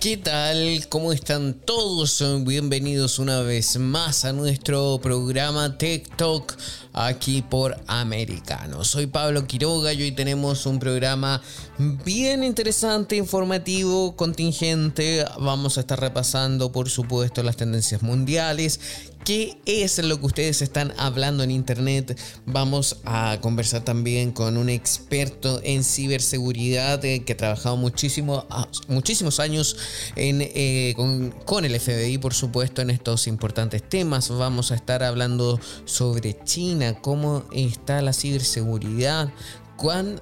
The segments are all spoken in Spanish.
¿Qué tal? ¿Cómo están todos? Bienvenidos una vez más a nuestro programa TikTok aquí por Americano. Soy Pablo Quiroga y hoy tenemos un programa bien interesante, informativo, contingente. Vamos a estar repasando, por supuesto, las tendencias mundiales qué es lo que ustedes están hablando en internet. Vamos a conversar también con un experto en ciberseguridad eh, que ha trabajado muchísimo, ah, muchísimos años eh, con, el FBI, por supuesto, en estos importantes temas. Vamos a estar hablando sobre China, cómo está la ciberseguridad, cuán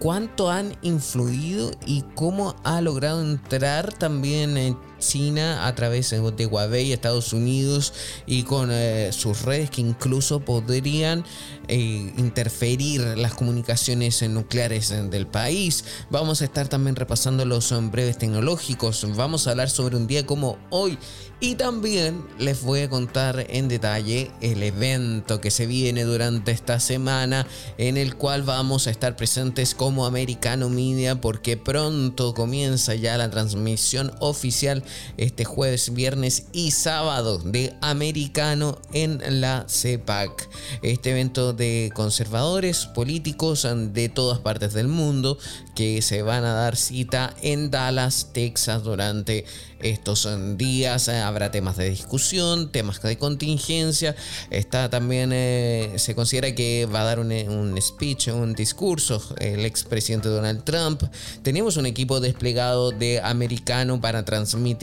cuánto han influido y cómo ha logrado entrar también en China a través de Huawei, Estados Unidos y con eh, sus redes que incluso podrían eh, interferir las comunicaciones nucleares del país. Vamos a estar también repasando los breves tecnológicos. Vamos a hablar sobre un día como hoy y también les voy a contar en detalle el evento que se viene durante esta semana en el cual vamos a estar presentes como Americano Media porque pronto comienza ya la transmisión oficial este jueves, viernes y sábado de Americano en la CEPAC. Este evento de conservadores políticos de todas partes del mundo que se van a dar cita en Dallas, Texas durante estos días. Habrá temas de discusión, temas de contingencia. Está también, eh, se considera que va a dar un, un speech, un discurso el expresidente Donald Trump. Tenemos un equipo desplegado de americano para transmitir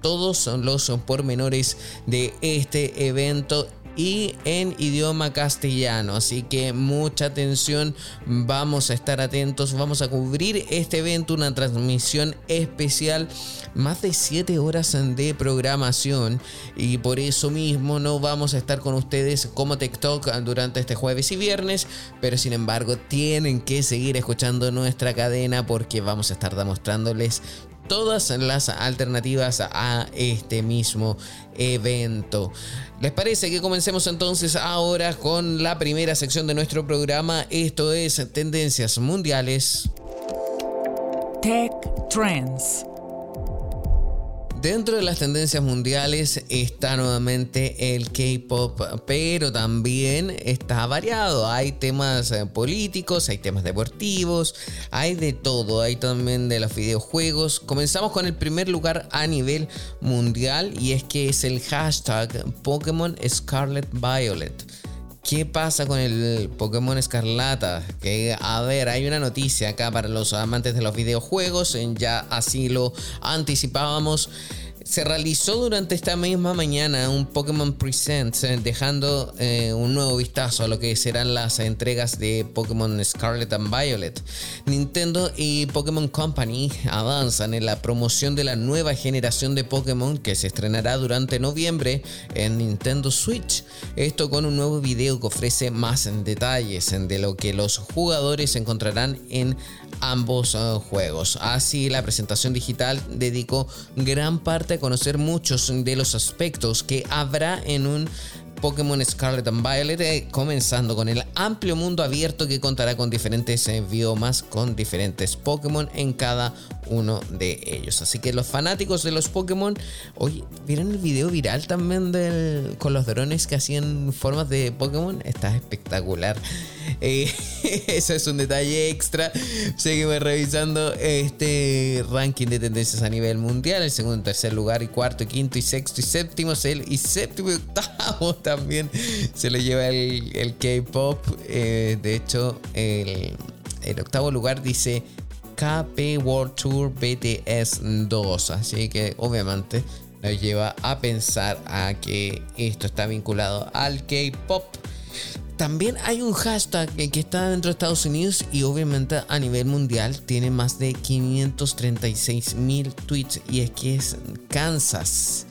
todos los pormenores de este evento y en idioma castellano. Así que mucha atención, vamos a estar atentos, vamos a cubrir este evento, una transmisión especial, más de 7 horas de programación y por eso mismo no vamos a estar con ustedes como TikTok durante este jueves y viernes, pero sin embargo tienen que seguir escuchando nuestra cadena porque vamos a estar demostrándoles todas las alternativas a este mismo evento. ¿Les parece que comencemos entonces ahora con la primera sección de nuestro programa? Esto es Tendencias Mundiales. Tech Trends. Dentro de las tendencias mundiales está nuevamente el K-pop, pero también está variado. Hay temas eh, políticos, hay temas deportivos, hay de todo. Hay también de los videojuegos. Comenzamos con el primer lugar a nivel mundial y es que es el hashtag Pokémon Scarlet Violet. ¿Qué pasa con el Pokémon Escarlata? Que a ver, hay una noticia acá para los amantes de los videojuegos, ya así lo anticipábamos. Se realizó durante esta misma mañana un Pokémon Presents, eh, dejando eh, un nuevo vistazo a lo que serán las entregas de Pokémon Scarlet and Violet. Nintendo y Pokémon Company avanzan en la promoción de la nueva generación de Pokémon que se estrenará durante noviembre en Nintendo Switch. Esto con un nuevo video que ofrece más detalles de lo que los jugadores encontrarán en ambos eh, juegos. Así, la presentación digital dedicó gran parte a conocer muchos de los aspectos que habrá en un Pokémon Scarlet and Violet, eh, comenzando con el amplio mundo abierto que contará con diferentes eh, biomas, con diferentes Pokémon en cada uno de ellos. Así que los fanáticos de los Pokémon, hoy ¿vieron el video viral también con los drones que hacían formas de Pokémon? Está espectacular. Eh, eso es un detalle extra. Seguimos revisando este ranking de tendencias a nivel mundial. El segundo, tercer lugar, y cuarto, quinto, y sexto, y séptimo. Y séptimo y octavo también se lo lleva el, K-pop. Eh, de hecho, el, el octavo lugar dice KP World Tour BTS 2. Así que obviamente nos lleva a pensar a que esto está vinculado al K-pop. También hay un hashtag que está dentro de Estados Unidos y obviamente a nivel mundial tiene más de 536 mil tweets y es que es Kansas.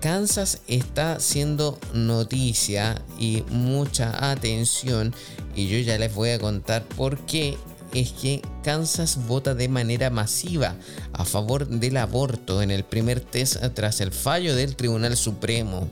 Kansas está siendo noticia y mucha atención y yo ya les voy a contar por qué es que Kansas vota de manera masiva a favor del aborto en el primer test tras el fallo del Tribunal Supremo.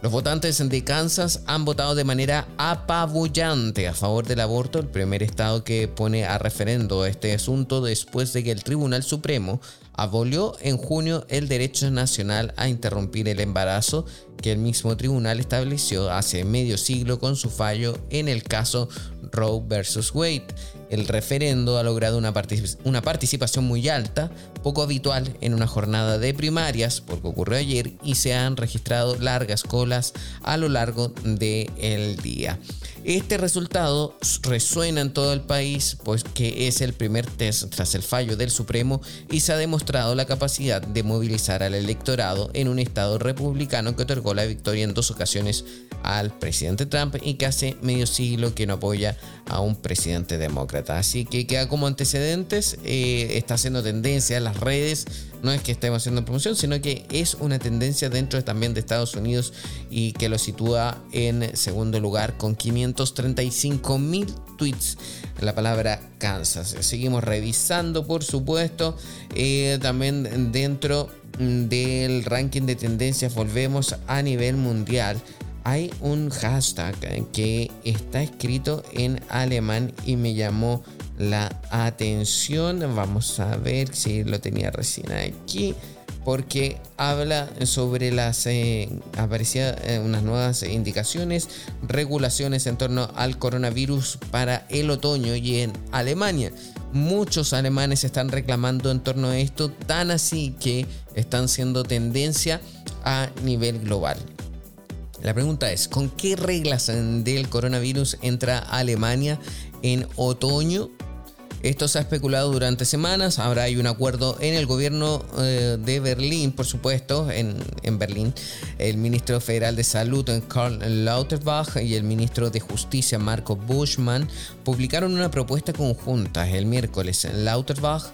Los votantes de Kansas han votado de manera apabullante a favor del aborto, el primer estado que pone a referendo este asunto después de que el Tribunal Supremo abolió en junio el derecho nacional a interrumpir el embarazo que el mismo tribunal estableció hace medio siglo con su fallo en el caso Roe vs. Wade. El referendo ha logrado una, participación muy alta, poco habitual en una jornada de primarias, porque ocurrió ayer, y se han registrado largas colas a lo largo del día. Este resultado resuena en todo el país, pues que es el primer test tras el fallo del Supremo y se ha demostrado la capacidad de movilizar al electorado en un estado republicano que otorgó la victoria en dos ocasiones al presidente Trump y que hace medio siglo que no apoya a un presidente demócrata. Así que queda como antecedentes, eh, está haciendo tendencia en redes, no es que estemos haciendo promoción, sino que es una tendencia dentro también de Estados Unidos y que lo sitúa en segundo lugar con 535 mil tweets la palabra Kansas. Seguimos revisando, por supuesto, eh, también dentro del ranking de tendencias volvemos a nivel mundial hay un hashtag que está escrito en alemán y me llamó la atención. Vamos a ver si lo tenía recién aquí. Porque habla sobre las eh, aparecía eh, unas nuevas indicaciones, regulaciones en torno al coronavirus para el otoño y en Alemania. Muchos alemanes están reclamando en torno a esto, tan así que están siendo tendencia a nivel global. La pregunta es, ¿con qué reglas del coronavirus entra Alemania en otoño? Esto se ha especulado durante semanas. Ahora hay un acuerdo en el gobierno eh, de Berlín, por supuesto, en, en, Berlín. El ministro federal de Salud, Karl Lauterbach, y el ministro de Justicia, Marco Buschmann, publicaron una propuesta conjunta el miércoles. Lauterbach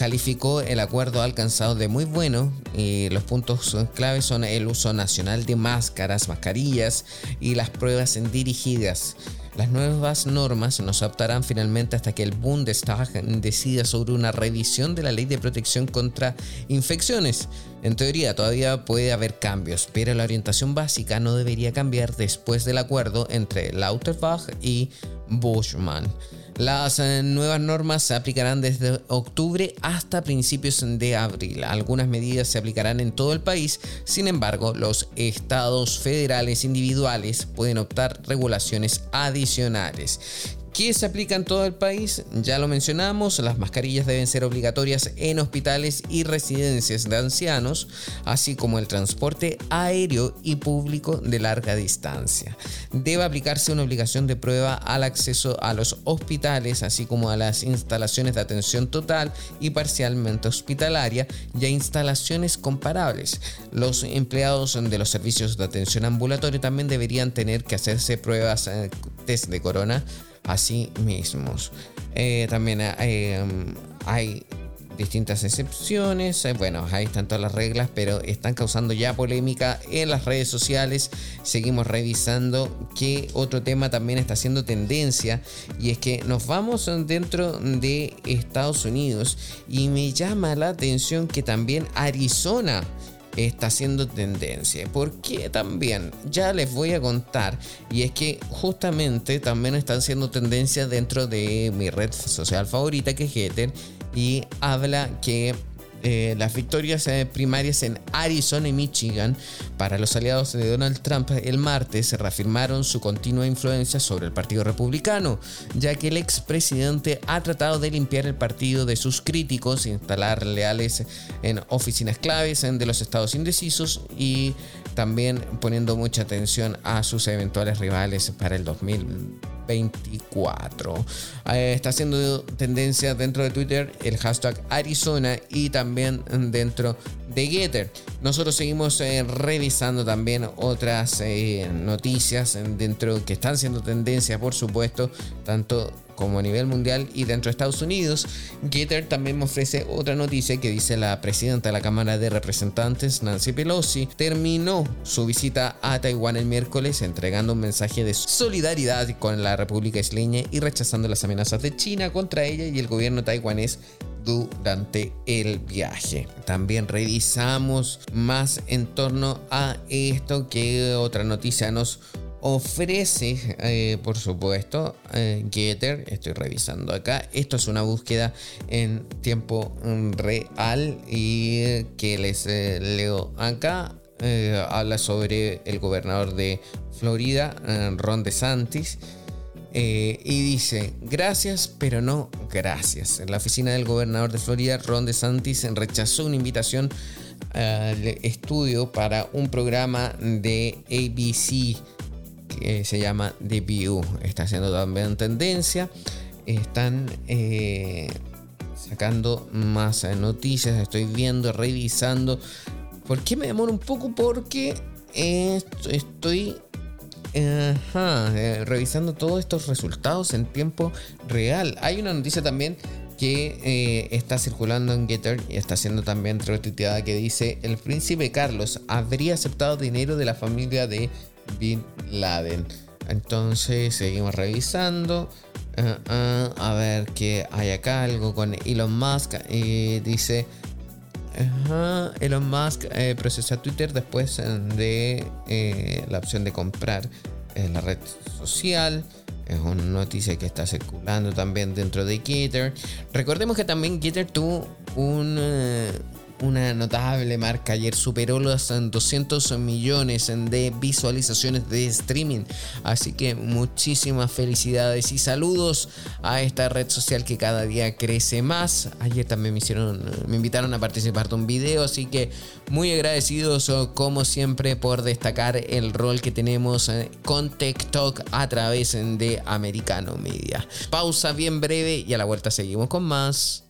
calificó el acuerdo alcanzado de muy bueno y los puntos claves son el uso nacional de máscaras, mascarillas y las pruebas dirigidas. Las nuevas normas no se adoptarán finalmente hasta que el Bundestag decida sobre una revisión de la ley de protección contra infecciones. En teoría todavía puede haber cambios, pero la orientación básica no debería cambiar después del acuerdo entre Lauterbach y Bushman. Las eh, nuevas normas se aplicarán desde octubre hasta principios de abril. Algunas medidas se aplicarán en todo el país, sin embargo, los estados federales individuales pueden optar regulaciones adicionales. ¿Qué se aplica en todo el país? Ya lo mencionamos, las mascarillas deben ser obligatorias en hospitales y residencias de ancianos, así como el transporte aéreo y público de larga distancia. Debe aplicarse una obligación de prueba al acceso a los hospitales, así como a las instalaciones de atención total y parcialmente hospitalaria y a instalaciones comparables. Los empleados de los servicios de atención ambulatoria también deberían tener que hacerse pruebas eh, test de corona a sí mismos. Eh, también eh, hay distintas excepciones. Eh, bueno, ahí están todas las reglas, pero están causando ya polémica en las redes sociales. Seguimos revisando qué otro tema también está haciendo tendencia. Y es que nos vamos dentro de Estados Unidos y me llama la atención que también Arizona está haciendo tendencia. porque también? Ya les voy a contar. Y es que justamente también están haciendo tendencia dentro de mi red social favorita que es Getter. Y habla que eh, las victorias eh, primarias en Arizona y Michigan para los aliados de Donald Trump el martes reafirmaron su continua influencia sobre el Partido Republicano, ya que el expresidente ha tratado de limpiar el partido de sus críticos, instalar leales en oficinas claves de los estados indecisos y también poniendo mucha atención a sus eventuales rivales para el 2020. 24. Eh, está haciendo tendencia dentro de Twitter el hashtag Arizona y también dentro de Getter. Nosotros seguimos eh, revisando también otras eh, noticias dentro que están siendo tendencia, por supuesto, tanto como a nivel mundial y dentro de Estados Unidos. Getter también me ofrece otra noticia que dice la presidenta de la Cámara de Representantes, Nancy Pelosi, terminó su visita a Taiwán el miércoles entregando un mensaje de solidaridad con la República Isleña y rechazando las amenazas de China contra ella y el gobierno taiwanés durante el viaje. También revisamos más en torno a esto que otra noticia nos ofrece, eh, por supuesto, eh, Getter. Estoy revisando acá. Esto es una búsqueda en tiempo real y que les eh, leo acá. habla sobre el gobernador de Florida, Ron DeSantis. y dice, gracias, pero no gracias. La oficina del gobernador de Florida, Ron DeSantis rechazó una invitación al estudio para un programa de ABC que se llama The. Está haciendo también tendencia. Están eh, sacando más noticias. Estoy viendo, revisando. ¿Por qué me demoro un poco? Porque estoy eh, revisando todos estos resultados en tiempo real. Hay una noticia también que eh, está circulando en Getter y está siendo también retuiteada que dice el príncipe Carlos habría aceptado dinero de la familia de Bin Laden. Entonces seguimos revisando. Ah, ah, a ver que hay acá algo con Elon Musk. y dice. Elon Musk eh, procesa Twitter después de eh, la opción de comprar en la red social. Es una noticia que está circulando también dentro de Gitter. Recordemos que también Gitter tuvo un, eh, una notable marca. Ayer superó los 200 millones de visualizaciones de streaming. Así que muchísimas felicidades y saludos a esta red social que cada día crece más. Ayer también me hicieron, me invitaron a participar de un video, así que muy agradecidos como siempre por destacar el rol que tenemos eh, con TikTok a través de Americano Media. Pausa bien breve y a la vuelta seguimos con más.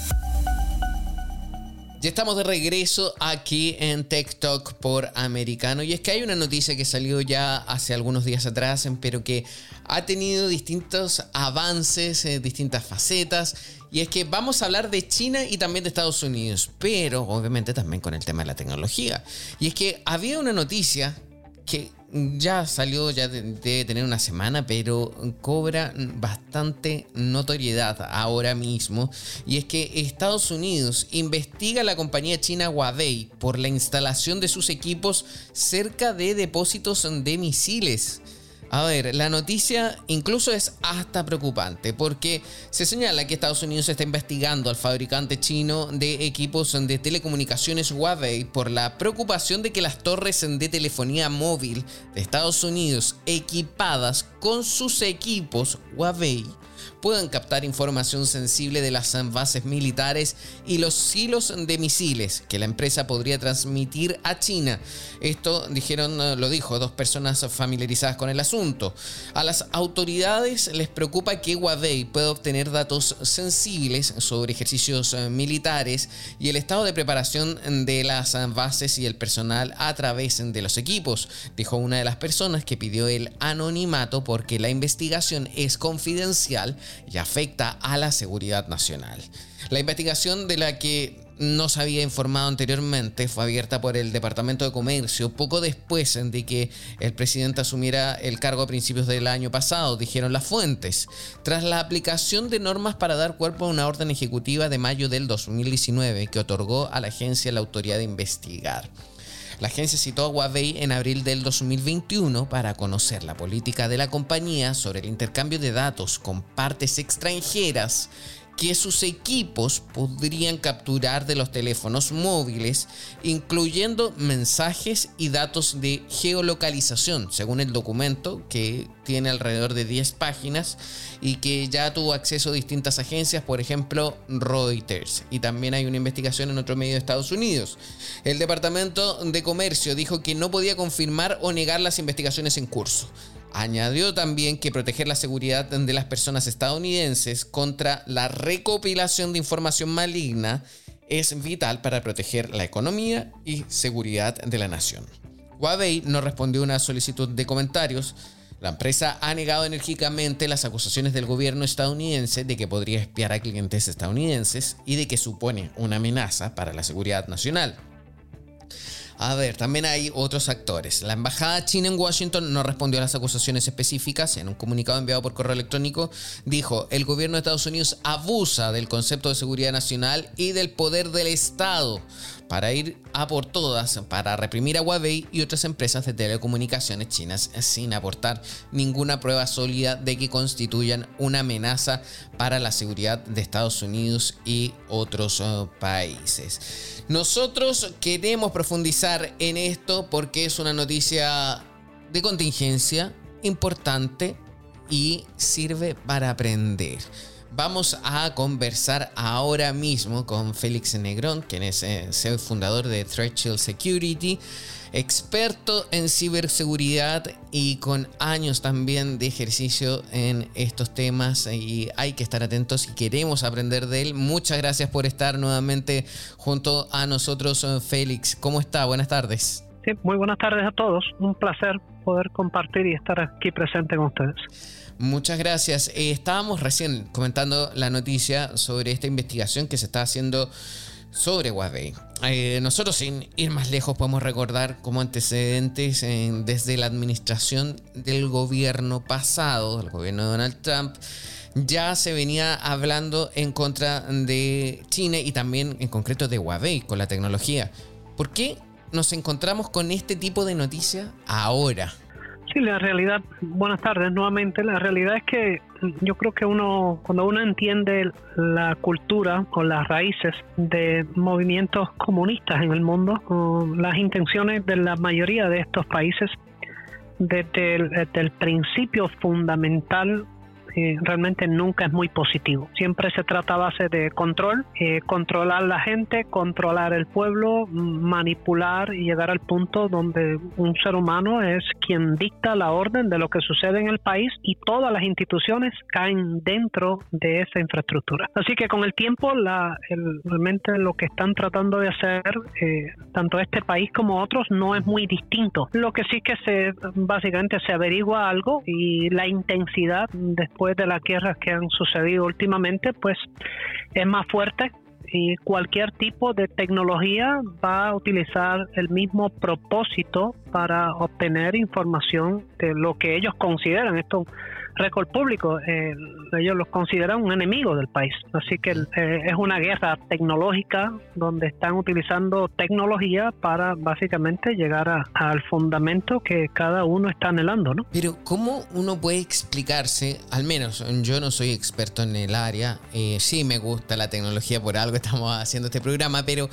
Ya estamos de regreso aquí en Tech Talk por Americano y es que hay una noticia que salió ya hace algunos días atrás, pero que ha tenido distintos avances, eh, distintas facetas y es que vamos a hablar de China y también de Estados Unidos, pero obviamente también con el tema de la tecnología. Y es que había una noticia que ya salió, ya debe tener una semana, pero cobra bastante notoriedad ahora mismo. Y es que Estados Unidos investiga a la compañía china Huawei por la instalación de sus equipos cerca de depósitos de misiles. A ver, la noticia incluso es hasta preocupante porque se señala que Estados Unidos está investigando al fabricante chino de equipos de telecomunicaciones Huawei por la preocupación de que las torres de telefonía móvil de Estados Unidos equipadas con sus equipos Huawei puedan captar información sensible de las bases militares y los silos de misiles que la empresa podría transmitir a China. Esto dijeron, lo dijo dos personas familiarizadas con el asunto. A las autoridades les preocupa que Huawei pueda obtener datos sensibles sobre ejercicios eh, militares y el estado de preparación de las bases y el personal a través de los equipos, dijo una de las personas que pidió el anonimato porque la investigación es confidencial y afecta a la seguridad nacional. La investigación de la que no se había informado anteriormente fue abierta por el Departamento de Comercio poco después de que el presidente asumiera el cargo a principios del año pasado, dijeron las fuentes, tras la aplicación de normas para dar cuerpo a una orden ejecutiva de mayo del 2019 que otorgó a la agencia la autoridad de investigar. La agencia citó a Huawei en abril del 2021 para conocer la política de la compañía sobre el intercambio de datos con partes extranjeras que sus equipos podrían capturar de los teléfonos móviles, incluyendo mensajes y datos de geolocalización, según el documento que tiene alrededor de 10 páginas y que ya tuvo acceso a distintas agencias, por ejemplo Reuters. Y también hay una investigación en otro medio de Estados Unidos. El Departamento de Comercio dijo que no podía confirmar o negar las investigaciones en curso. Añadió también que proteger la seguridad de las personas estadounidenses contra la recopilación de información maligna es vital para proteger la economía y seguridad de la nación. Huawei no respondió a una solicitud de comentarios. La empresa ha negado enérgicamente las acusaciones del gobierno estadounidense de que podría espiar a clientes estadounidenses y de que supone una amenaza para la seguridad nacional. A ver, también hay otros actores. La embajada china en Washington no respondió a las acusaciones específicas. En un comunicado enviado por correo electrónico dijo, el gobierno de Estados Unidos abusa del concepto de seguridad nacional y del poder del Estado para ir a por todas, para reprimir a Huawei y otras empresas de telecomunicaciones chinas sin aportar ninguna prueba sólida de que constituyan una amenaza para la seguridad de Estados Unidos y otros eh, países. Nosotros queremos profundizar en esto porque es una noticia de contingencia importante y sirve para aprender. Vamos a conversar ahora mismo con Félix Negrón, quien es el eh, fundador de Threshold Security, experto en ciberseguridad y con años también de ejercicio en estos temas y hay que estar atentos y queremos aprender de él. Muchas gracias por estar nuevamente junto a nosotros, eh, Félix. ¿Cómo está? Buenas tardes. Sí, muy buenas tardes a todos. Un placer poder compartir y estar aquí presente con ustedes. Muchas gracias. Eh, estábamos recién comentando la noticia sobre esta investigación que se está haciendo sobre Huawei. Eh, nosotros, sin ir más lejos, podemos recordar como antecedentes desde la administración del gobierno pasado, el gobierno de Donald Trump, ya se venía hablando en contra de China y también en concreto de Huawei con la tecnología. ¿Por qué nos encontramos con este tipo de noticias ahora? Sí, la realidad, buenas tardes nuevamente. La realidad es que yo creo que uno, cuando uno entiende la cultura o las raíces de movimientos comunistas en el mundo, las intenciones de la mayoría de estos países, desde el principio fundamental realmente nunca es muy positivo. Siempre se trata a base de control, eh, controlar la gente, controlar el pueblo, manipular y llegar al punto donde un ser humano es quien dicta la orden de lo que sucede en el país y todas las instituciones caen dentro de esa infraestructura. Así que con el tiempo, la, realmente lo que están tratando de hacer, eh, tanto este país como otros, no es muy distinto. Lo que sí que se básicamente se averigua algo y la intensidad después de las guerras que han sucedido últimamente, pues es más fuerte y cualquier tipo de tecnología va a utilizar el mismo propósito para obtener información de lo que ellos consideran. Esto récord público, eh, ellos los consideran un enemigo del país. Así que eh, es una guerra tecnológica donde están utilizando tecnología para básicamente llegar al fundamento que cada uno está anhelando. ¿no? Pero ¿cómo uno puede explicarse, al menos yo no soy experto en el área, eh, sí me gusta la tecnología, por algo estamos haciendo este programa, pero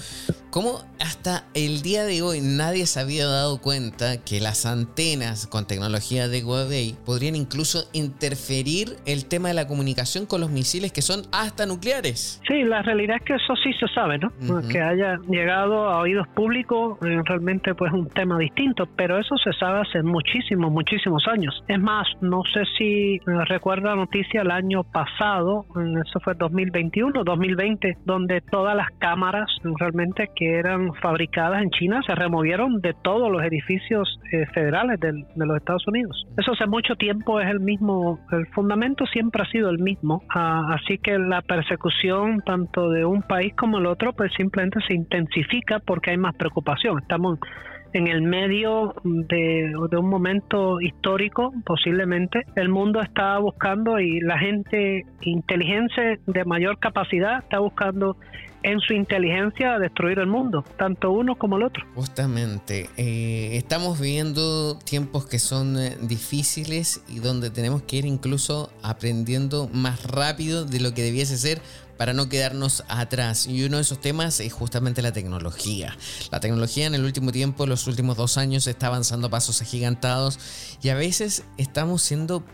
¿cómo hasta el día de hoy nadie se había dado cuenta que las antenas con tecnología de Huawei podrían incluso interferir el tema de la comunicación con los misiles que son hasta nucleares. Sí, la realidad es que eso sí se sabe, ¿no? Que haya llegado a oídos públicos eh, realmente pues un tema distinto, pero eso se sabe hace muchísimos, muchísimos años. Es más, no sé si eh, recuerda la noticia el año pasado, eso fue 2021, 2020, donde todas las cámaras realmente que eran fabricadas en China se removieron de todos los edificios eh, federales de los Estados Unidos. Eso hace mucho tiempo es el mismo el fundamento siempre ha sido el mismo, ah, así que la persecución tanto de un país como el otro pues simplemente se intensifica porque hay más preocupación. Estamos en el medio de, un momento histórico, posiblemente, el mundo está buscando y la gente inteligente de mayor capacidad está buscando en su inteligencia destruir el mundo, tanto uno como el otro. Justamente, eh, estamos viviendo tiempos que son eh, difíciles y donde tenemos que ir incluso aprendiendo más rápido de lo que debiese ser para no quedarnos atrás. Y uno de esos temas es justamente la tecnología. La tecnología en el último tiempo, los últimos dos años, está avanzando pasos agigantados y a veces estamos siendo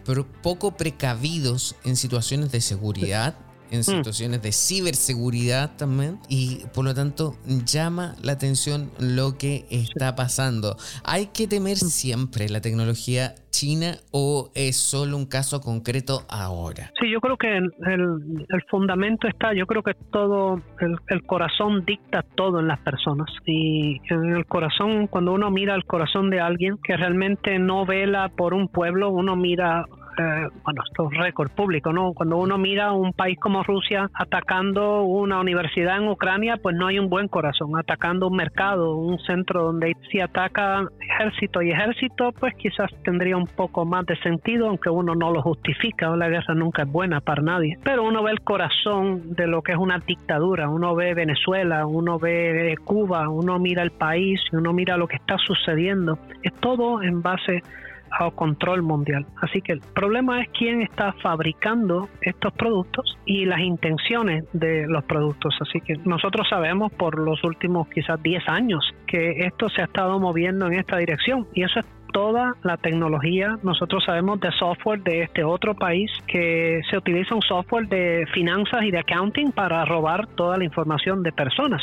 poco precavidos en situaciones de seguridad en mm. situaciones de ciberseguridad también y por lo tanto llama la atención lo que está pasando. ¿Hay que temer mm. siempre la tecnología china o es solo un caso concreto ahora? Sí, yo creo que el, el, fundamento está, yo creo que todo, el, el, corazón dicta todo en las personas y en el corazón, cuando uno mira el corazón de alguien que realmente no vela por un pueblo, uno mira eh, bueno, esto es récord público, ¿no? Cuando uno mira un país como Rusia atacando una universidad en Ucrania, pues no hay un buen corazón, atacando un mercado, un centro donde si ataca ejército y ejército, pues quizás tendría un poco más de sentido, aunque uno no lo justifica, la guerra nunca es buena para nadie, pero uno ve el corazón de lo que es una dictadura, uno ve Venezuela, uno ve Cuba, uno mira el país, uno mira lo que está sucediendo, es todo en base control mundial. Así que el problema es quién está fabricando estos productos y las intenciones de los productos. Así que nosotros sabemos por los últimos quizás 10 años que esto se ha estado moviendo en esta dirección y eso es toda la tecnología. Nosotros sabemos de software de este otro país que se utiliza un software de finanzas y de accounting para robar toda la información de personas.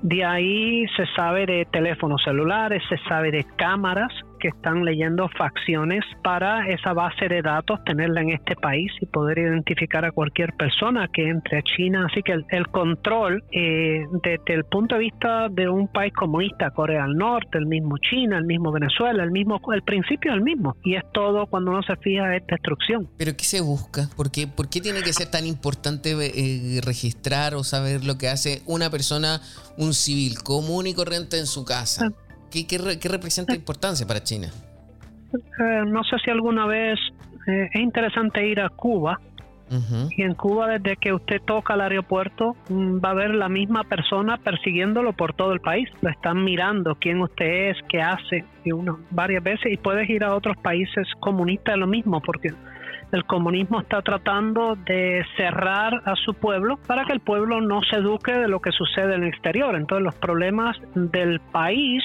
De ahí se sabe de teléfonos celulares, se sabe de cámaras que están leyendo facciones para esa base de datos, tenerla en este país y poder identificar a cualquier persona que entre a China. Así que el, control, eh, desde el punto de vista de un país comunista, Corea del Norte, el mismo China, el mismo Venezuela, el mismo, el principio es el mismo. Y es todo, cuando uno se fija, es destrucción. ¿Pero qué se busca? ¿Por qué, por qué tiene que ser tan importante eh, registrar o saber lo que hace una persona, un civil común y corriente en su casa? ¿Qué, representa importancia para China? Eh, no sé si alguna vez eh, es interesante ir a Cuba. Y en Cuba, desde que usted toca el aeropuerto, mm, va a ver la misma persona persiguiéndolo por todo el país. Lo están mirando quién usted es, qué hace, y uno varias veces. Y puedes ir a otros países comunistas lo mismo, porque el comunismo está tratando de cerrar a su pueblo para que el pueblo no se eduque de lo que sucede en el exterior. Entonces los problemas del país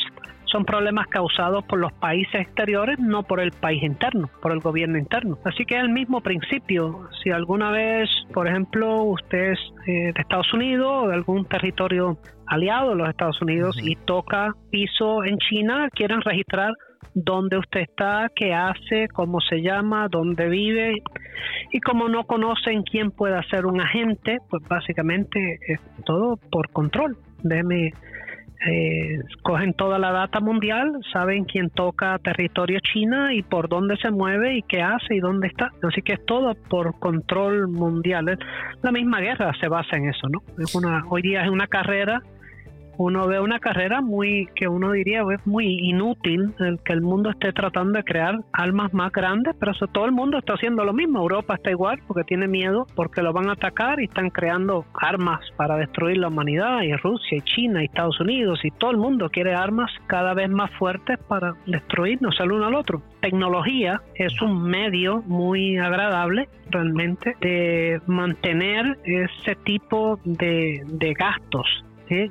son problemas causados por los países exteriores, no por el país interno, por el gobierno interno. Así que es el mismo principio. Si alguna vez, por ejemplo, usted es eh, de Estados Unidos o de algún territorio aliado de los Estados Unidos y toca piso en China, quieren registrar dónde usted está, qué hace, cómo se llama, dónde vive. Y como no conocen quién puede ser un agente, pues básicamente es todo por control. Déjeme eh, cogen toda la data mundial, saben quién toca territorio China y por dónde se mueve y qué hace y dónde está. Así que es todo por control mundial. La misma guerra se basa en eso, ¿no? Es una, hoy día es una carrera uno ve una carrera muy que uno diría es muy inútil el que el mundo esté tratando de crear armas más grandes, pero eso todo el mundo está haciendo lo mismo. Europa está igual porque tiene miedo porque lo van a atacar y están creando armas para destruir la humanidad y Rusia y China y Estados Unidos y todo el mundo quiere armas cada vez más fuertes para destruirnos el uno al otro. Tecnología es un medio muy agradable realmente de mantener ese tipo de, de gastos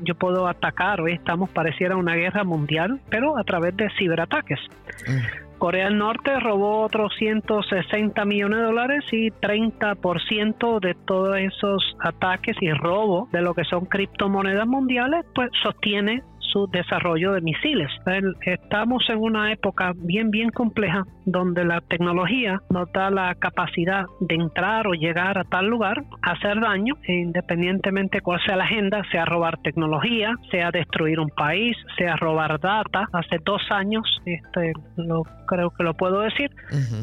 yo puedo atacar, hoy estamos, pareciera una guerra mundial, pero a través de ciberataques. Mm. Corea del Norte robó otros 160 millones de dólares y 30% de todos esos ataques y robo de lo que son criptomonedas mundiales, pues sostiene su desarrollo de misiles. Estamos en una época bien, bien compleja donde la tecnología nos da la capacidad de entrar o llegar a tal lugar, hacer daño, e independientemente cuál sea la agenda, sea robar tecnología, sea destruir un país, sea robar data. Hace dos años, este, lo, creo que lo puedo decir,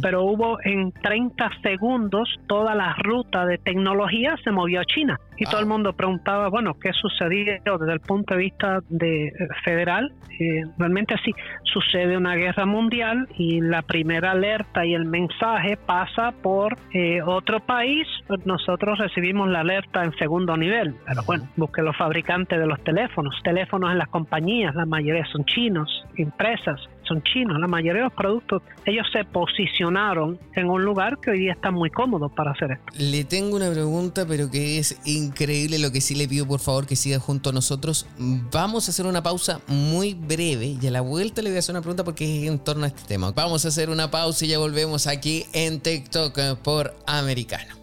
pero hubo en 30 segundos toda la ruta de tecnología se movió a China. Y todo el ah. mundo preguntaba, bueno, ¿qué sucedía desde el punto de vista de eh, federal? Eh, realmente sí, sucede una guerra mundial y la primera alerta y el mensaje pasa por eh, otro país, nosotros recibimos la alerta en segundo nivel. Pero bueno, busque los fabricantes de los teléfonos, teléfonos en las compañías, la mayoría son chinos, empresas, son chinos. La mayoría de los productos, ellos se posicionaron en un lugar que hoy día está muy cómodo para hacer esto. Le tengo una pregunta, pero que es increíble. Lo que sí le pido, por favor, que siga junto a nosotros. Vamos a hacer una pausa muy breve y a la vuelta le voy a hacer una pregunta porque es en torno a este tema. Vamos a hacer una pausa y ya volvemos aquí en TikTok por Americano.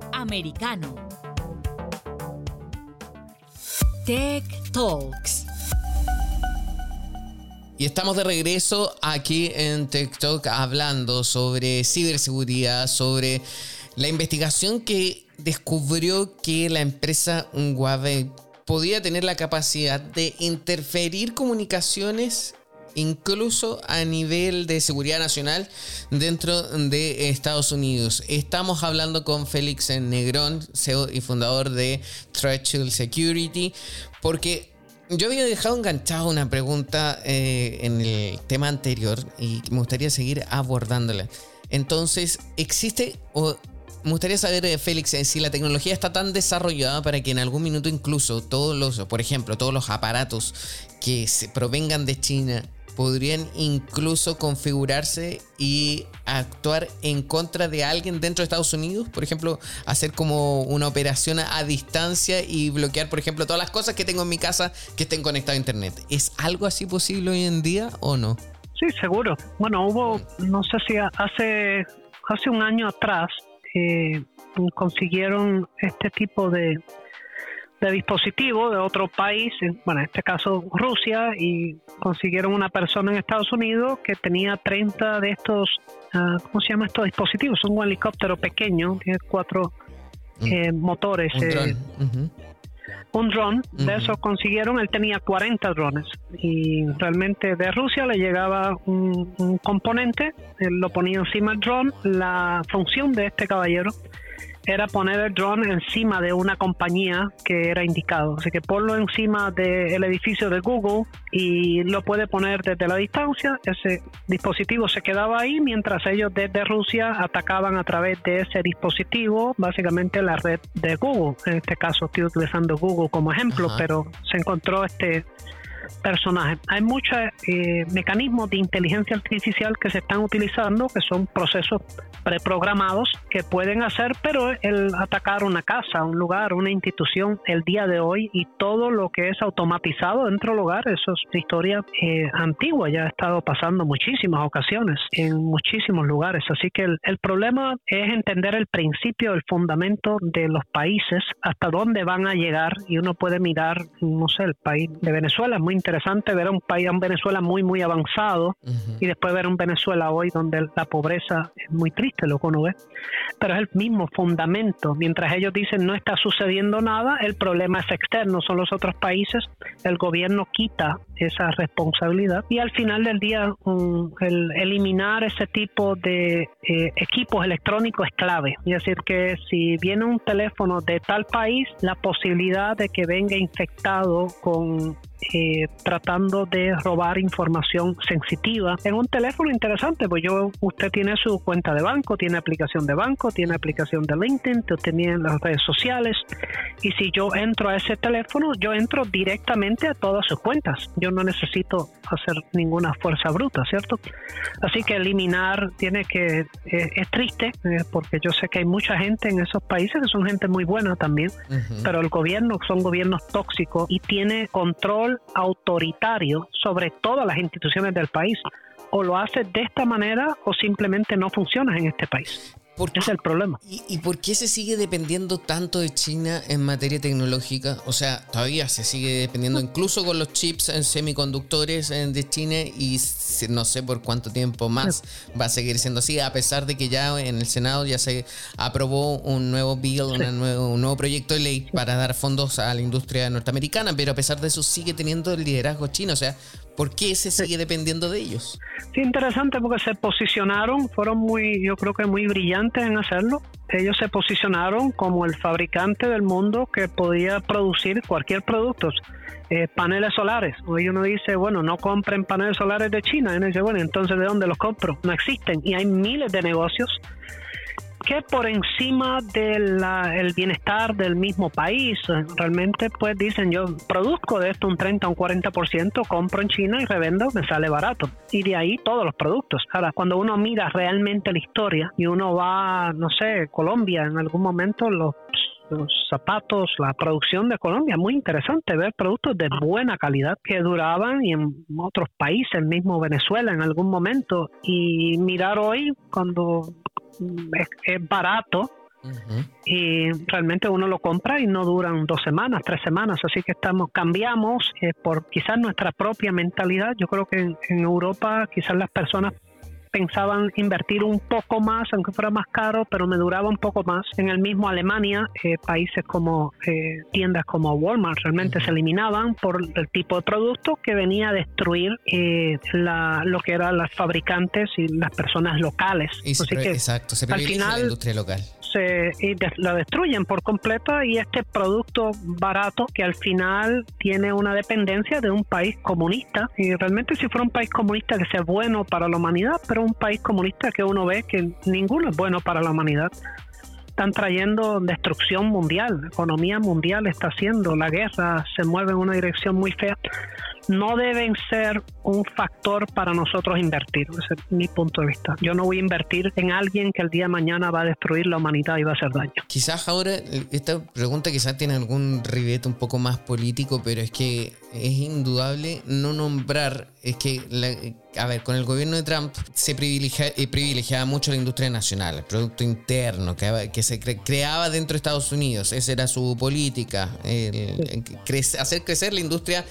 Americano. Tech Talks. Y estamos de regreso aquí en TikTok hablando sobre ciberseguridad, sobre la investigación que descubrió que la empresa Huawei podía tener la capacidad de interferir comunicaciones incluso a nivel de seguridad nacional dentro de Estados Unidos. Estamos hablando con Félix Negrón, CEO y fundador de Threshold Security, porque yo había dejado enganchado una pregunta eh, en el tema anterior y me gustaría seguir abordándola. Entonces, ¿existe o me gustaría saber, eh, Félix, eh, si la tecnología está tan desarrollada para que en algún minuto incluso todos los, por ejemplo, todos los aparatos que se provengan de China podrían incluso configurarse y actuar en contra de alguien dentro de Estados Unidos, por ejemplo, hacer como una operación a distancia y bloquear, por ejemplo, todas las cosas que tengo en mi casa que estén conectadas a internet. ¿Es algo así posible hoy en día o no? Sí, seguro. Bueno, hubo, no sé si hace, hace un año atrás eh, consiguieron este tipo de, de dispositivo de otro país, bueno, en este caso Rusia, y consiguieron una persona en Estados Unidos que tenía 30 de estos, uh, ¿cómo se llama estos dispositivos? Son un helicóptero pequeño, tiene cuatro mm. eh, motores. Un dron. Eh, un dron, de eso consiguieron, él tenía 40 drones y realmente de Rusia le llegaba un, un componente, él lo ponía encima del dron, la función de este caballero era poner el drone encima de una compañía que era indicado. Así que ponlo encima del edificio de Google y lo puede poner desde la distancia. Ese dispositivo se quedaba ahí mientras ellos desde Rusia atacaban a través de ese dispositivo, básicamente la red de Google. En este caso estoy utilizando Google como ejemplo, pero se encontró este personajes. Hay muchos eh, mecanismos de inteligencia artificial que se están utilizando, que son procesos preprogramados que pueden hacer, pero el atacar una casa, un lugar, una institución el día de hoy y todo lo que es automatizado dentro del hogar, eso es historia eh, antigua, ya ha estado pasando muchísimas ocasiones en muchísimos lugares. Así que el, el problema es entender el principio, el fundamento de los países, hasta dónde van a llegar y uno puede mirar, no sé, el país de Venezuela es muy interesante ver un país, un Venezuela muy, muy avanzado y después ver un Venezuela hoy donde la pobreza es muy triste, lo que uno ve. Pero es el mismo fundamento. Mientras ellos dicen no está sucediendo nada, el problema es externo, son los otros países. El gobierno quita esa responsabilidad y al final del día el eliminar ese tipo de eh, equipos electrónicos es clave. Es decir, que si viene un teléfono de tal país, la posibilidad de que venga infectado con eh, tratando de robar información sensitiva en un teléfono interesante, pues yo usted tiene su cuenta de banco, tiene aplicación de banco, tiene aplicación de LinkedIn, tiene las redes sociales y si yo entro a ese teléfono, yo entro directamente a todas sus cuentas. Yo no necesito hacer ninguna fuerza bruta, ¿cierto? Así que eliminar tiene que eh, es triste eh, porque yo sé que hay mucha gente en esos países que son gente muy buena también, pero el gobierno son gobiernos tóxicos y tiene control autoritario sobre todas las instituciones del país. O lo hace de esta manera o simplemente no funciona en este país es el problema. ¿Y, por qué se sigue dependiendo tanto de China en materia tecnológica? O sea, todavía se sigue dependiendo incluso con los chips en semiconductores de China y no sé por cuánto tiempo más va a seguir siendo así, a pesar de que ya en el Senado ya se aprobó un nuevo bill, nuevo, un nuevo proyecto de ley para dar fondos a la industria norteamericana, pero a pesar de eso sigue teniendo el liderazgo chino. O sea, ¿Por qué se sigue dependiendo de ellos? Sí, interesante porque se posicionaron, fueron muy, yo creo que muy brillantes en hacerlo. Ellos se posicionaron como el fabricante del mundo que podía producir cualquier producto. Eh, paneles solares. Hoy uno dice, bueno, no compren paneles solares de China. Y uno dice, bueno, entonces ¿de dónde los compro? No existen. Y hay miles de negocios que por encima del bienestar del mismo país, realmente pues dicen yo produzco de esto un 30 o un 40%, compro en China y revendo, me sale barato. Y de ahí todos los productos. Ahora, cuando uno mira realmente la historia y uno va, no sé, Colombia, en algún momento los los zapatos, la producción de Colombia, muy interesante ver productos de buena calidad que duraban y en otros países, mismo Venezuela en algún momento, y mirar hoy cuando es, barato y realmente uno lo compra y no duran dos semanas, tres semanas, así que estamos cambiamos eh, por quizás nuestra propia mentalidad. Yo creo que en Europa quizás las personas pensaban invertir un poco más, aunque fuera más caro, pero me duraba un poco más. En el mismo Alemania, eh, países como eh, tiendas como Walmart realmente se eliminaban por el tipo de producto que venía a destruir eh, la, lo que eran las fabricantes y las personas locales. exacto, se al final, la industria local se y la destruyen por completo y este producto barato que al final tiene una dependencia de un país comunista. Y realmente si fuera un país comunista que sea bueno para la humanidad pero un país comunista que uno ve que ninguno es bueno para la humanidad. Están trayendo destrucción mundial, economía mundial está haciendo, la guerra se mueve en una dirección muy fea no deben ser un factor para nosotros invertir. Ese es mi punto de vista. Yo no voy a invertir en alguien que el día de mañana va a destruir la humanidad y va a hacer daño. Quizás ahora, esta pregunta quizás tiene algún ribete un poco más político, pero es que es indudable no nombrar, es que, a ver, con el gobierno de Trump se privilegia, eh, privilegiaba mucho la industria nacional, el producto interno que, que se creaba dentro de Estados Unidos, esa era su política, hacer crecer la industria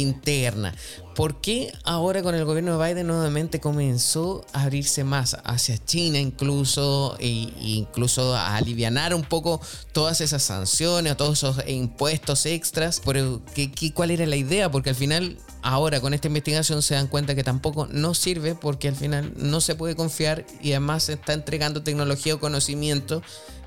interna. ¿Por qué ahora con el gobierno de Biden nuevamente comenzó a abrirse más hacia China incluso e incluso a aliviar un poco todas esas sanciones, todos esos impuestos extras? Pero, ¿qué, cuál era la idea? Porque al final ahora con esta investigación se dan cuenta que tampoco no sirve porque al final no se puede confiar y además se está entregando tecnología o conocimiento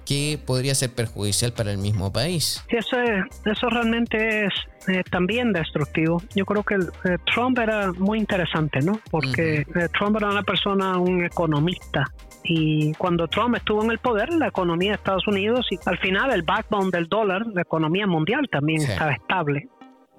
que podría ser perjudicial para el mismo país. eso, eso realmente es eh, también destructivo. Yo creo que eh, Trump era muy interesante, ¿no? Porque eh, Trump era una persona, un economista. Y cuando Trump estuvo en el poder, la economía de Estados Unidos y al final el backbone del dólar, la economía mundial también estaba estable.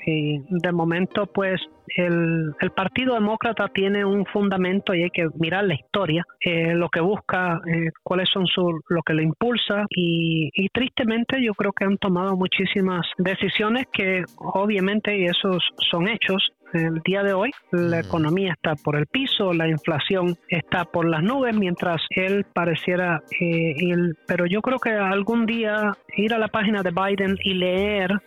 Y de momento, pues el, Partido Demócrata tiene un fundamento y hay que mirar la historia, eh, lo que busca, eh, cuáles son su, lo que lo impulsa y, tristemente yo creo que han tomado muchísimas decisiones que obviamente, y esos son hechos, el día de hoy la economía está por el piso, la inflación está por las nubes, mientras él pareciera, eh, pero yo creo que algún día ir a la página de Biden y leer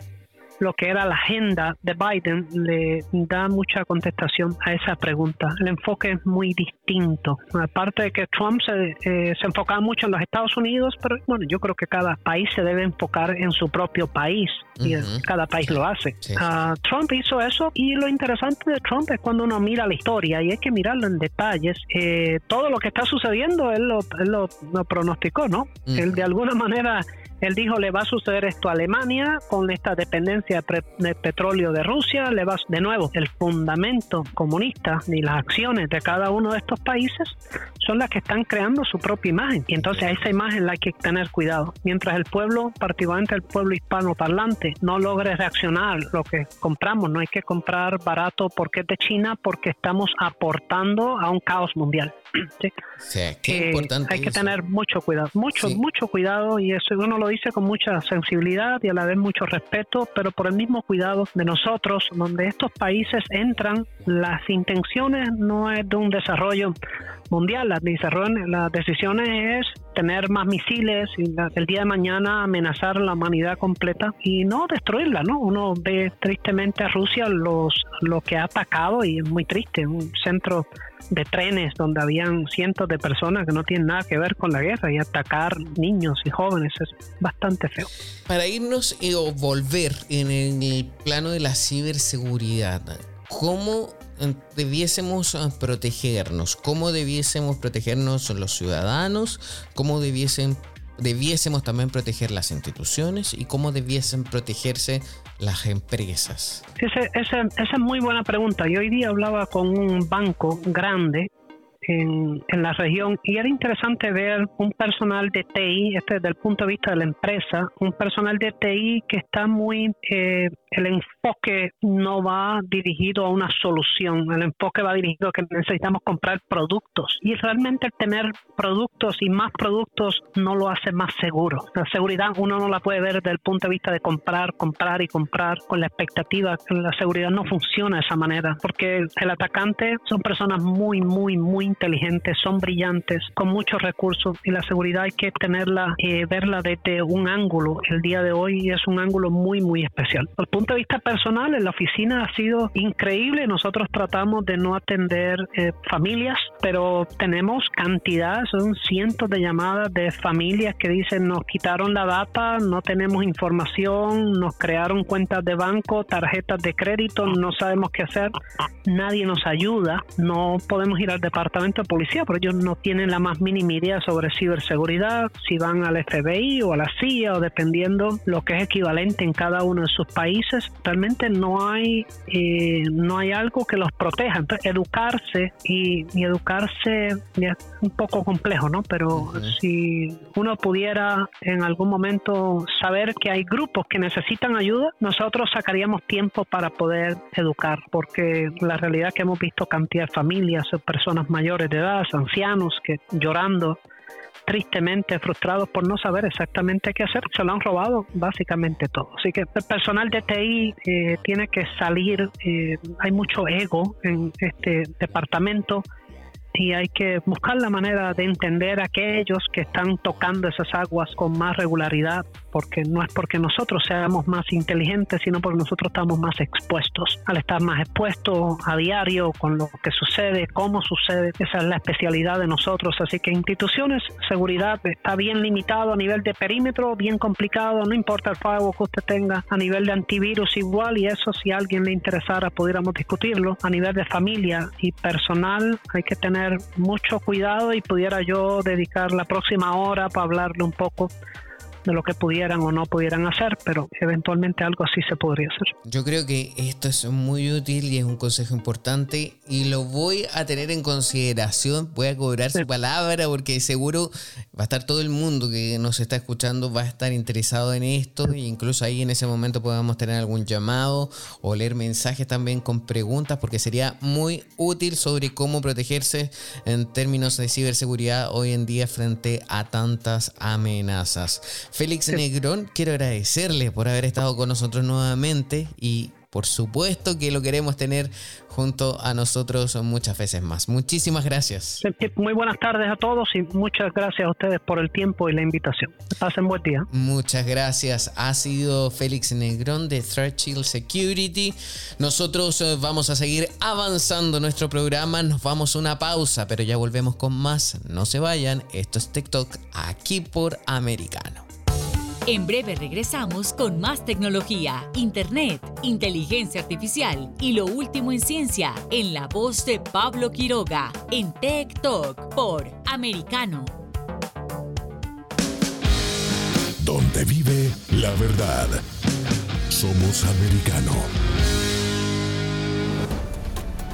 lo que era la agenda de Biden le da mucha contestación a esa pregunta. El enfoque es muy distinto. Aparte de que Trump se, eh, se enfocaba mucho en los Estados Unidos, pero bueno, yo creo que cada país se debe enfocar en su propio país y cada país lo hace. Ah, Trump hizo eso y lo interesante de Trump es cuando uno mira la historia y hay que mirarlo en detalles. Eh, todo lo que está sucediendo él lo, él lo, pronosticó, ¿no? Él de alguna manera él dijo, le va a suceder esto a Alemania con esta dependencia de petróleo de Rusia, le va de nuevo, el fundamento comunista ni las acciones de cada uno de estos países son las que están creando su propia imagen. Y entonces a esa imagen la hay que tener cuidado. Mientras el pueblo, particularmente el pueblo hispano parlante, no logre reaccionar lo que compramos, no hay que comprar barato porque es de China, porque estamos aportando a un caos mundial. ¿sí? qué importante hay que tener mucho cuidado, mucho, mucho cuidado y eso uno lo dice con mucha sensibilidad y a la vez mucho respeto, pero por el mismo cuidado de nosotros, donde estos países entran, las intenciones no es de un desarrollo mundial, las, las decisiones es tener más misiles y el día de mañana amenazar la humanidad completa y no destruirla, ¿no? Uno ve tristemente a Rusia los, lo que ha atacado y es muy triste, un centro de trenes donde habían cientos de personas que no tienen nada que ver con la guerra y atacar niños y jóvenes es bastante feo. Para irnos y volver en el plano de la ciberseguridad, ¿cómo debiésemos protegernos? ¿Cómo debiésemos protegernos los ciudadanos? ¿Cómo debiesen, debiésemos también proteger las instituciones? ¿Y cómo debiesen protegerse las empresas? esa es muy buena pregunta. Yo hoy día hablaba con un banco grande en, la región y era interesante ver un personal de TI, este desde el punto de vista de la empresa, un personal de TI que está muy, eh, el enfoque no va dirigido a una solución, el enfoque va dirigido a que necesitamos comprar productos y realmente tener productos y más productos no lo hace más seguro. La seguridad uno no la puede ver desde el punto de vista de comprar, comprar y comprar con la expectativa. La seguridad no funciona de esa manera porque el atacante son personas muy, muy, muy inteligentes, son brillantes, con muchos recursos y la seguridad hay que tenerla, eh, verla desde un ángulo. El día de hoy es un ángulo muy, muy especial. Desde el punto de vista personal, en la oficina ha sido increíble. Nosotros tratamos de no atender eh, familias, pero tenemos cantidad, son cientos de llamadas de familias que dicen nos quitaron la data, no tenemos información, nos crearon cuentas de banco, tarjetas de crédito, no sabemos qué hacer, nadie nos ayuda, no podemos ir al departamento de policía, porque ellos no tienen la más mínima idea sobre ciberseguridad, si van al FBI o a la CIA o dependiendo lo que es equivalente en cada uno de sus países, realmente no hay eh, no hay algo que los proteja. Entonces, educarse y, educarse es un poco complejo, ¿no? Pero si uno pudiera en algún momento saber que hay grupos que necesitan ayuda, nosotros sacaríamos tiempo para poder educar, porque la realidad que hemos visto cantidad de familias, personas mayores de edad, ancianos que llorando tristemente frustrados por no saber exactamente qué hacer. Se lo han robado básicamente todo. Así que el personal de TI eh, tiene que salir. Eh, hay mucho ego en este departamento y hay que buscar la manera de entender a aquellos que están tocando esas aguas con más regularidad, porque no es porque nosotros seamos más inteligentes, sino porque nosotros estamos más expuestos. Al estar más expuestos a diario con lo que sucede, cómo sucede, esa es la especialidad de nosotros. Así que instituciones, seguridad está bien limitado a nivel de perímetro, bien complicado, no importa el firewall que usted tenga, a nivel de antivirus igual, y eso si a alguien le interesara pudiéramos discutirlo. A nivel de familia y personal hay que tener mucho cuidado y pudiera yo dedicar la próxima hora para hablarle un poco de lo que pudieran o no pudieran hacer, pero eventualmente algo así se podría hacer. Yo creo que esto es muy útil y es un consejo importante y lo voy a tener en consideración, voy a cobrar su palabra porque seguro va a estar todo el mundo que nos está escuchando, va a estar interesado en esto e incluso ahí en ese momento podamos tener algún llamado o leer mensajes también con preguntas porque sería muy útil sobre cómo protegerse en términos de ciberseguridad hoy en día frente a tantas amenazas. Félix Negrón, quiero agradecerle por haber estado con nosotros nuevamente y por supuesto que lo queremos tener junto a nosotros muchas veces más. Muchísimas gracias. Muy buenas tardes a todos y muchas gracias a ustedes por el tiempo y la invitación. Pasen buen día. Muchas gracias. Ha sido Félix Negrón de Threat Shield Security. Nosotros eh, vamos a seguir avanzando nuestro programa. Nos vamos a una pausa, pero ya volvemos con más. No se vayan. Esto es TikTok aquí por Americano. En breve regresamos con más tecnología, internet, inteligencia artificial y lo último en ciencia en la voz de Pablo Quiroga en Tech Talk por Americano. Donde vive la verdad. Somos americano.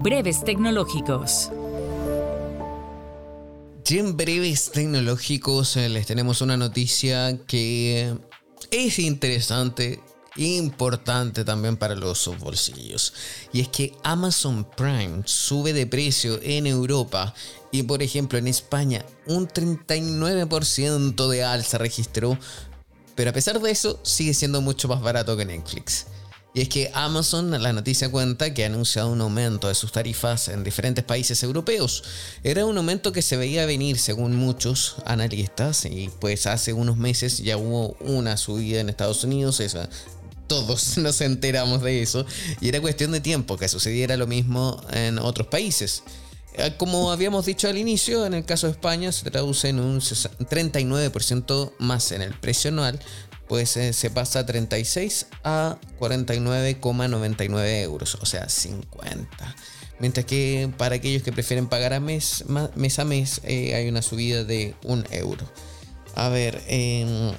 Breves tecnológicos. Y en breves tecnológicos eh, les tenemos una noticia que es interesante importante también para los bolsillos. Y es que Amazon Prime sube de precio en Europa y por ejemplo en España un 39% de alza registró. Pero a pesar de eso sigue siendo mucho más barato que Netflix. Y es que Amazon, la noticia cuenta que ha anunciado un aumento de sus tarifas en diferentes países europeos. Era un aumento que se veía venir según muchos analistas y pues hace unos meses ya hubo una subida en Estados Unidos, esa todos nos enteramos de eso y era cuestión de tiempo que sucediera lo mismo en otros países. Eh, como habíamos dicho al inicio, en el caso de España se traduce en un 39% más en el precio anual, pues eh, se pasa a 36 a 49,99 euros, o sea, 50. Mientras que para aquellos que prefieren pagar a mes, mes a mes, eh, hay una subida de un euro. A ver, eh,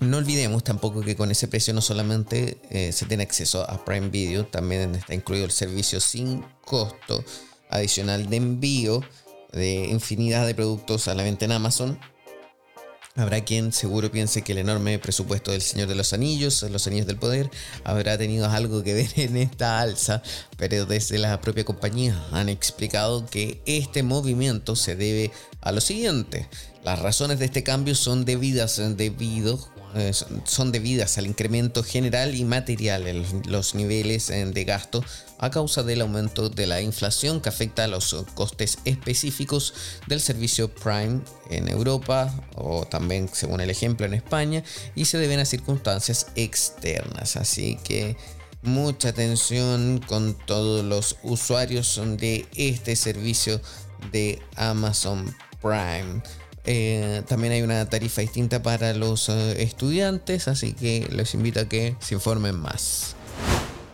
no olvidemos tampoco que con ese precio no solamente eh, se tiene acceso a Prime Video, también está incluido el servicio sin costo adicional de envío de infinidad de productos a la venta en Amazon. Habrá quien seguro piense que el enorme presupuesto del Señor de los Anillos, los Anillos del Poder, habrá tenido algo que ver en esta alza, pero desde la propia compañía han explicado que este movimiento se debe a lo siguiente. Las razones de este cambio son debidas debido eh, son debidas al incremento general y material en los niveles eh, de gasto a causa del aumento de la inflación que afecta a los costes específicos del servicio Prime en Europa o también según el ejemplo en España y se deben a circunstancias externas así que mucha atención con todos los usuarios de este servicio de Amazon Prime eh, también hay una tarifa distinta para los eh, estudiantes, así que les invito a que se informen más.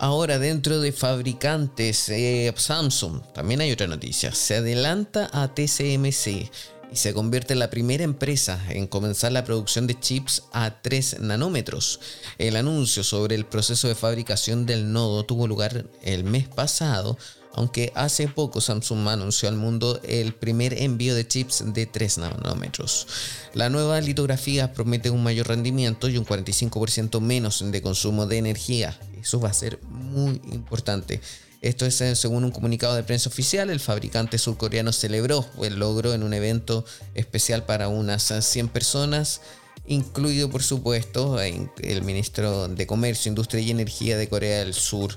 Ahora dentro de fabricantes, eh, Samsung, también hay otra noticia. Se adelanta a TSMC y se convierte en la primera empresa en comenzar la producción de chips a 3 nanómetros. El anuncio sobre el proceso de fabricación del nodo tuvo lugar el mes pasado aunque hace poco Samsung anunció al mundo el primer envío de chips de 3 nanómetros. La nueva litografía promete un mayor rendimiento y un 45% menos de consumo de energía. Eso va a ser muy importante. Esto es eh, según un comunicado de prensa oficial. El fabricante surcoreano celebró el logro en un evento especial para unas 100 personas, incluido por supuesto el ministro de Comercio, Industria y Energía de Corea del Sur,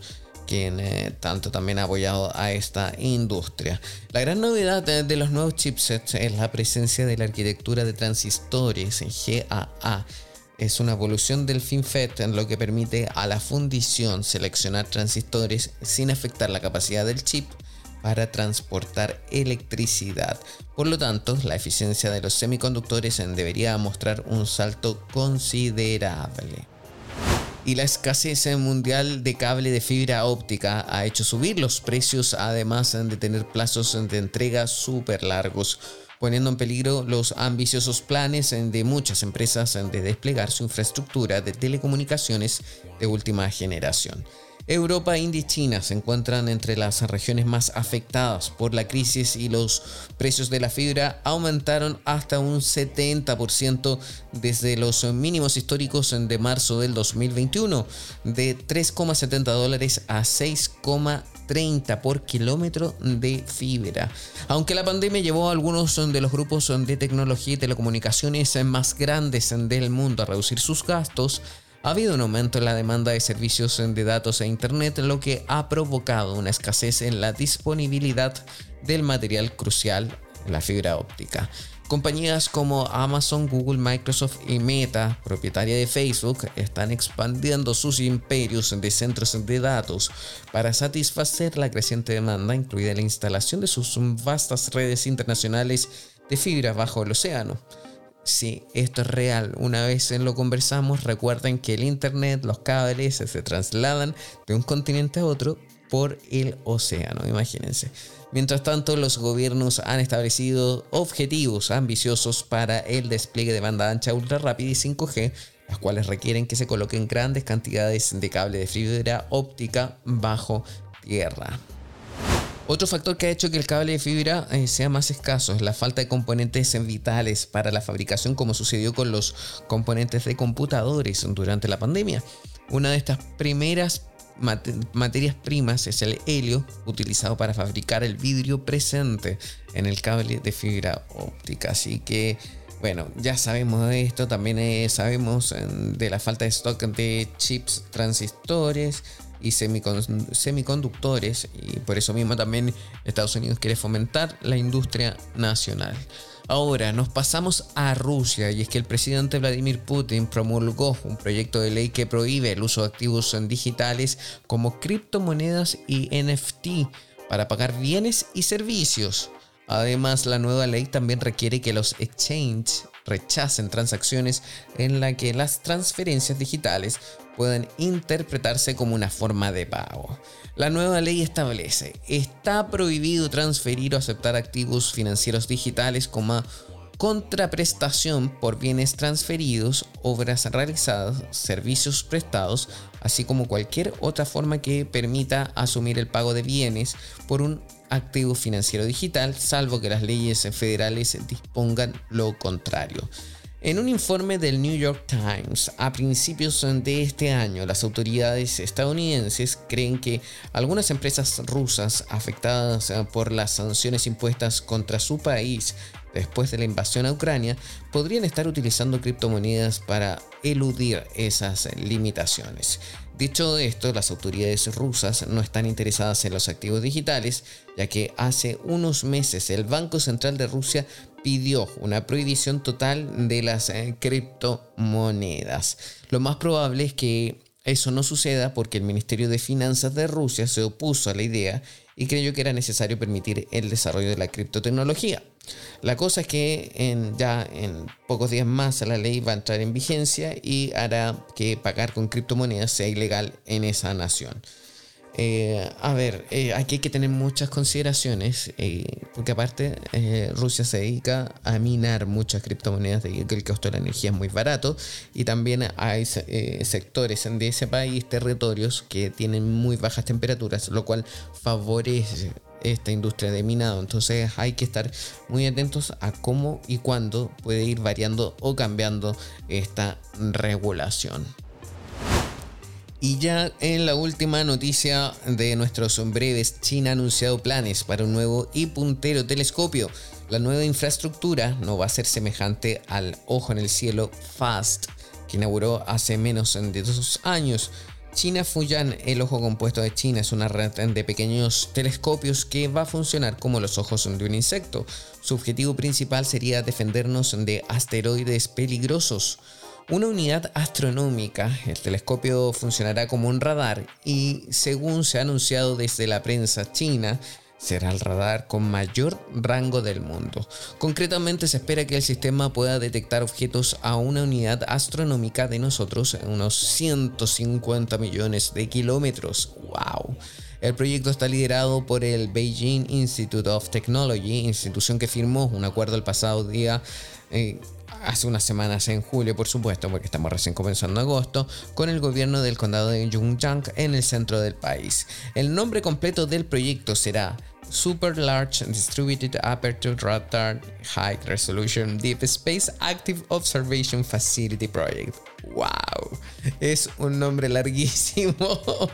quien eh, tanto también ha apoyado a esta industria. La gran novedad de, los nuevos chipsets es la presencia de la arquitectura de transistores en GAA. Es una evolución del FinFET en lo que permite a la fundición seleccionar transistores sin afectar la capacidad del chip para transportar electricidad. Por lo tanto, la eficiencia de los semiconductores debería mostrar un salto considerable y la escasez mundial de cable de fibra óptica ha hecho subir los precios además de tener plazos de entrega súper largos poniendo en peligro los ambiciosos planes de muchas empresas de desplegar su infraestructura de telecomunicaciones de última generación. Europa, India y China se encuentran entre las regiones más afectadas por la crisis y los precios de la fibra aumentaron hasta un 70% desde los mínimos históricos de marzo del 2021, de 3,70 dólares a 6,30 por kilómetro de fibra. Aunque la pandemia llevó a algunos de los grupos de tecnología y telecomunicaciones más grandes del mundo a reducir sus gastos, ha habido un aumento en la demanda de servicios de datos e Internet, lo que ha provocado una escasez en la disponibilidad del material crucial, la fibra óptica. Compañías como Amazon, Google, Microsoft y Meta, propietaria de Facebook, están expandiendo sus imperios de centros de datos para satisfacer la creciente demanda, incluida la instalación de sus vastas redes internacionales de fibra bajo el océano. Sí, esto es real. Una vez lo conversamos, recuerden que el Internet, los cables se trasladan de un continente a otro por el océano, imagínense. Mientras tanto, los gobiernos han establecido objetivos ambiciosos para el despliegue de banda ancha ultra rápida y 5G, las cuales requieren que se coloquen grandes cantidades de cable de fibra óptica bajo tierra. Otro factor que ha hecho que el cable de fibra eh, sea más escaso es la falta de componentes vitales para la fabricación como sucedió con los componentes de computadores durante la pandemia. Una de estas primeras materias primas es el helio utilizado para fabricar el vidrio presente en el cable de fibra óptica. Así que, bueno, ya sabemos de esto. También eh, sabemos eh, de la falta de stock de chips transistores y semiconductores y por eso mismo también Estados Unidos quiere fomentar la industria nacional. Ahora nos pasamos a Rusia y es que el presidente Vladimir Putin promulgó un proyecto de ley que prohíbe el uso de activos digitales como criptomonedas y NFT para pagar bienes y servicios. Además, la nueva ley también requiere que los exchanges rechacen transacciones en las que las transferencias digitales puedan interpretarse como una forma de pago. La nueva ley establece, está prohibido transferir o aceptar activos financieros digitales como contraprestación por bienes transferidos, obras realizadas, servicios prestados, así como cualquier otra forma que permita asumir el pago de bienes por un activo financiero digital, salvo que las leyes federales dispongan lo contrario. En un informe del New York Times a principios de este año, las autoridades estadounidenses creen que algunas empresas rusas afectadas eh, por las sanciones impuestas contra su país después de la invasión a Ucrania podrían estar utilizando criptomonedas para eludir esas limitaciones. Dicho esto, las autoridades rusas no están interesadas en los activos digitales, ya que hace unos meses el Banco Central de Rusia pidió una prohibición total de las eh, criptomonedas. Lo más probable es que eso no suceda porque el Ministerio de Finanzas de Rusia se opuso a la idea y creyó que era necesario permitir el desarrollo de la criptotecnología. La cosa es que ya en pocos días más la ley va a entrar en vigencia y hará que pagar con criptomonedas sea ilegal en esa nación. Eh, a ver, eh, aquí hay que tener muchas consideraciones, eh, porque aparte Rusia se dedica a minar muchas criptomonedas, de que el costo de la energía es muy barato, y también hay sectores de ese país, territorios que tienen muy bajas temperaturas, lo cual favorece esta industria de minado. Entonces hay que estar muy atentos a cómo y cuándo puede ir variando o cambiando esta regulación. Y ya en la última noticia de nuestros breves, China ha anunciado planes para un nuevo y puntero telescopio. La nueva infraestructura no va a ser semejante al Ojo en el Cielo FAST, que inauguró hace menos de dos años. China Fuyan, el ojo compuesto de China, es una red de pequeños telescopios que va a funcionar como los ojos de un insecto. Su objetivo principal sería defendernos de asteroides peligrosos una unidad astronómica. El telescopio funcionará como un radar y, según se ha anunciado desde la prensa china, será el radar con mayor rango del mundo. Concretamente se espera que el sistema pueda detectar objetos a una unidad astronómica de nosotros en unos 150 millones de kilómetros. ¡Wow! El proyecto está liderado por el Beijing Institute of Technology, institución que firmó un acuerdo el pasado día eh, hace unas semanas en julio, por supuesto, porque estamos recién comenzando agosto, con el gobierno del condado de Yunjiang en el centro del país. El nombre completo del proyecto será Super Large Distributed Aperture Radar High Resolution Deep Space Active Observation Facility Project. ¡Wow! Es un nombre larguísimo.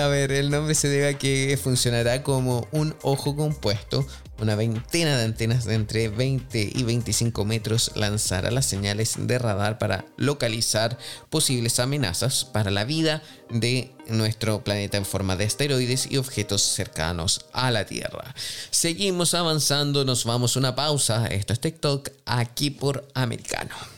a ver, el nombre se debe a que funcionará como un ojo compuesto una veintena de antenas de entre 20 y 25 metros lanzará las señales de radar para localizar posibles amenazas para la vida de nuestro planeta en forma de asteroides y objetos cercanos a la Tierra. Seguimos avanzando, nos vamos a una pausa. Esto es TikTok aquí por Americano.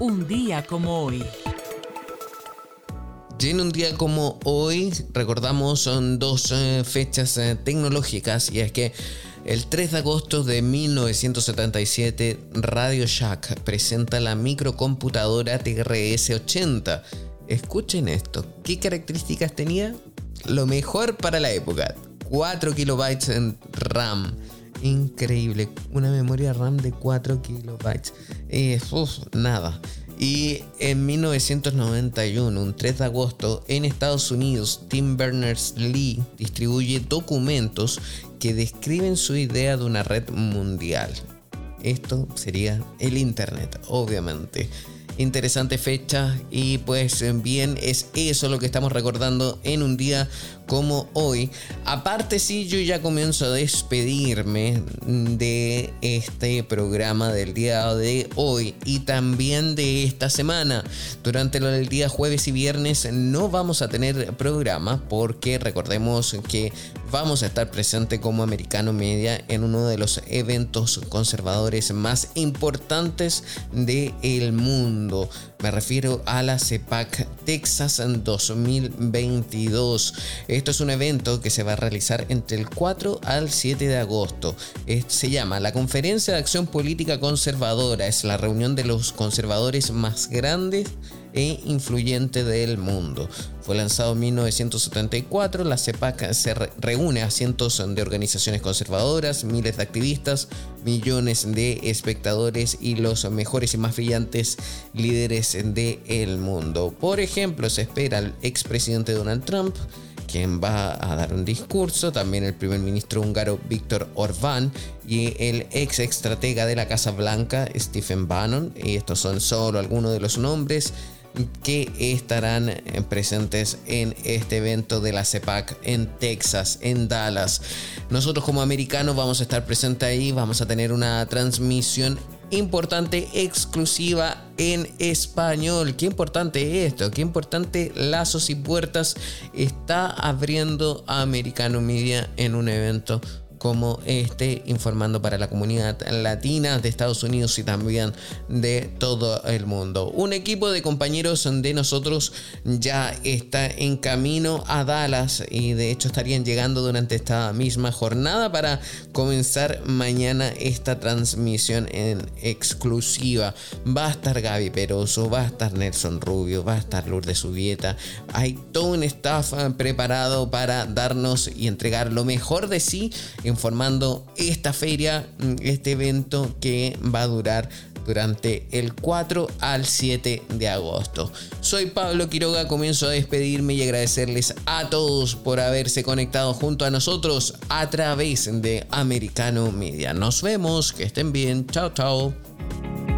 Un día como hoy. Y en un día como hoy recordamos son dos eh, fechas eh, tecnológicas y es que el 3 de agosto de 1977 Radio Shack presenta la microcomputadora TRS-80. Escuchen esto, ¿qué características tenía? Lo mejor para la época, 4 kilobytes en RAM. Increíble, una memoria RAM de 4 kilobytes. Eh, nada. Y en 1991, un 3 de agosto, en Estados Unidos, Tim Berners-Lee distribuye documentos que describen su idea de una red mundial. Esto sería el Internet, obviamente interesante fecha y pues bien es eso lo que estamos recordando en un día como hoy. Aparte sí, yo ya comienzo a despedirme de este programa del día de hoy y también de esta semana. Durante el día jueves y viernes no vamos a tener programa porque recordemos que vamos a estar presente como Americano Media en uno de los eventos conservadores más importantes del mundo. Me refiero a la CEPAC Texas en 2022. Esto es un evento que se va a realizar entre el 4 al 7 de agosto. Se llama la Conferencia de Acción Política Conservadora. Es la reunión de los conservadores más grandes e influyente del mundo. Fue lanzado en 1974, la CEPAC se reúne a cientos de organizaciones conservadoras, miles de activistas, millones de espectadores y los mejores y más brillantes líderes del mundo. Por ejemplo, se espera al expresidente Donald Trump, quien va a dar un discurso, también el primer ministro húngaro Víctor Orbán y el ex estratega de la Casa Blanca Stephen Bannon. Y estos son solo algunos de los nombres que estarán eh, presentes en este evento de la CEPAC en Texas, en Dallas. Nosotros como americanos vamos a estar presentes ahí, vamos a tener una transmisión importante exclusiva en español. Qué importante esto, qué importante lazos y puertas está abriendo Americano Media en un evento como este, informando para la comunidad latina de Estados Unidos y también de todo el mundo. Un equipo de compañeros de nosotros ya está en camino a Dallas y de hecho estarían llegando durante esta misma jornada para comenzar mañana esta transmisión en exclusiva. Va a estar Gaby Peroso, va a estar Nelson Rubio, va a estar Lourdes Subieta. Hay todo un staff preparado para darnos y entregar lo mejor de sí informando esta feria, mm, este evento que va a durar durante el 4 al 7 de agosto. Soy Pablo Quiroga, comienzo a despedirme y agradecerles a todos por haberse conectado junto a nosotros a través de Americano Media. Nos vemos, que estén bien, chao chao.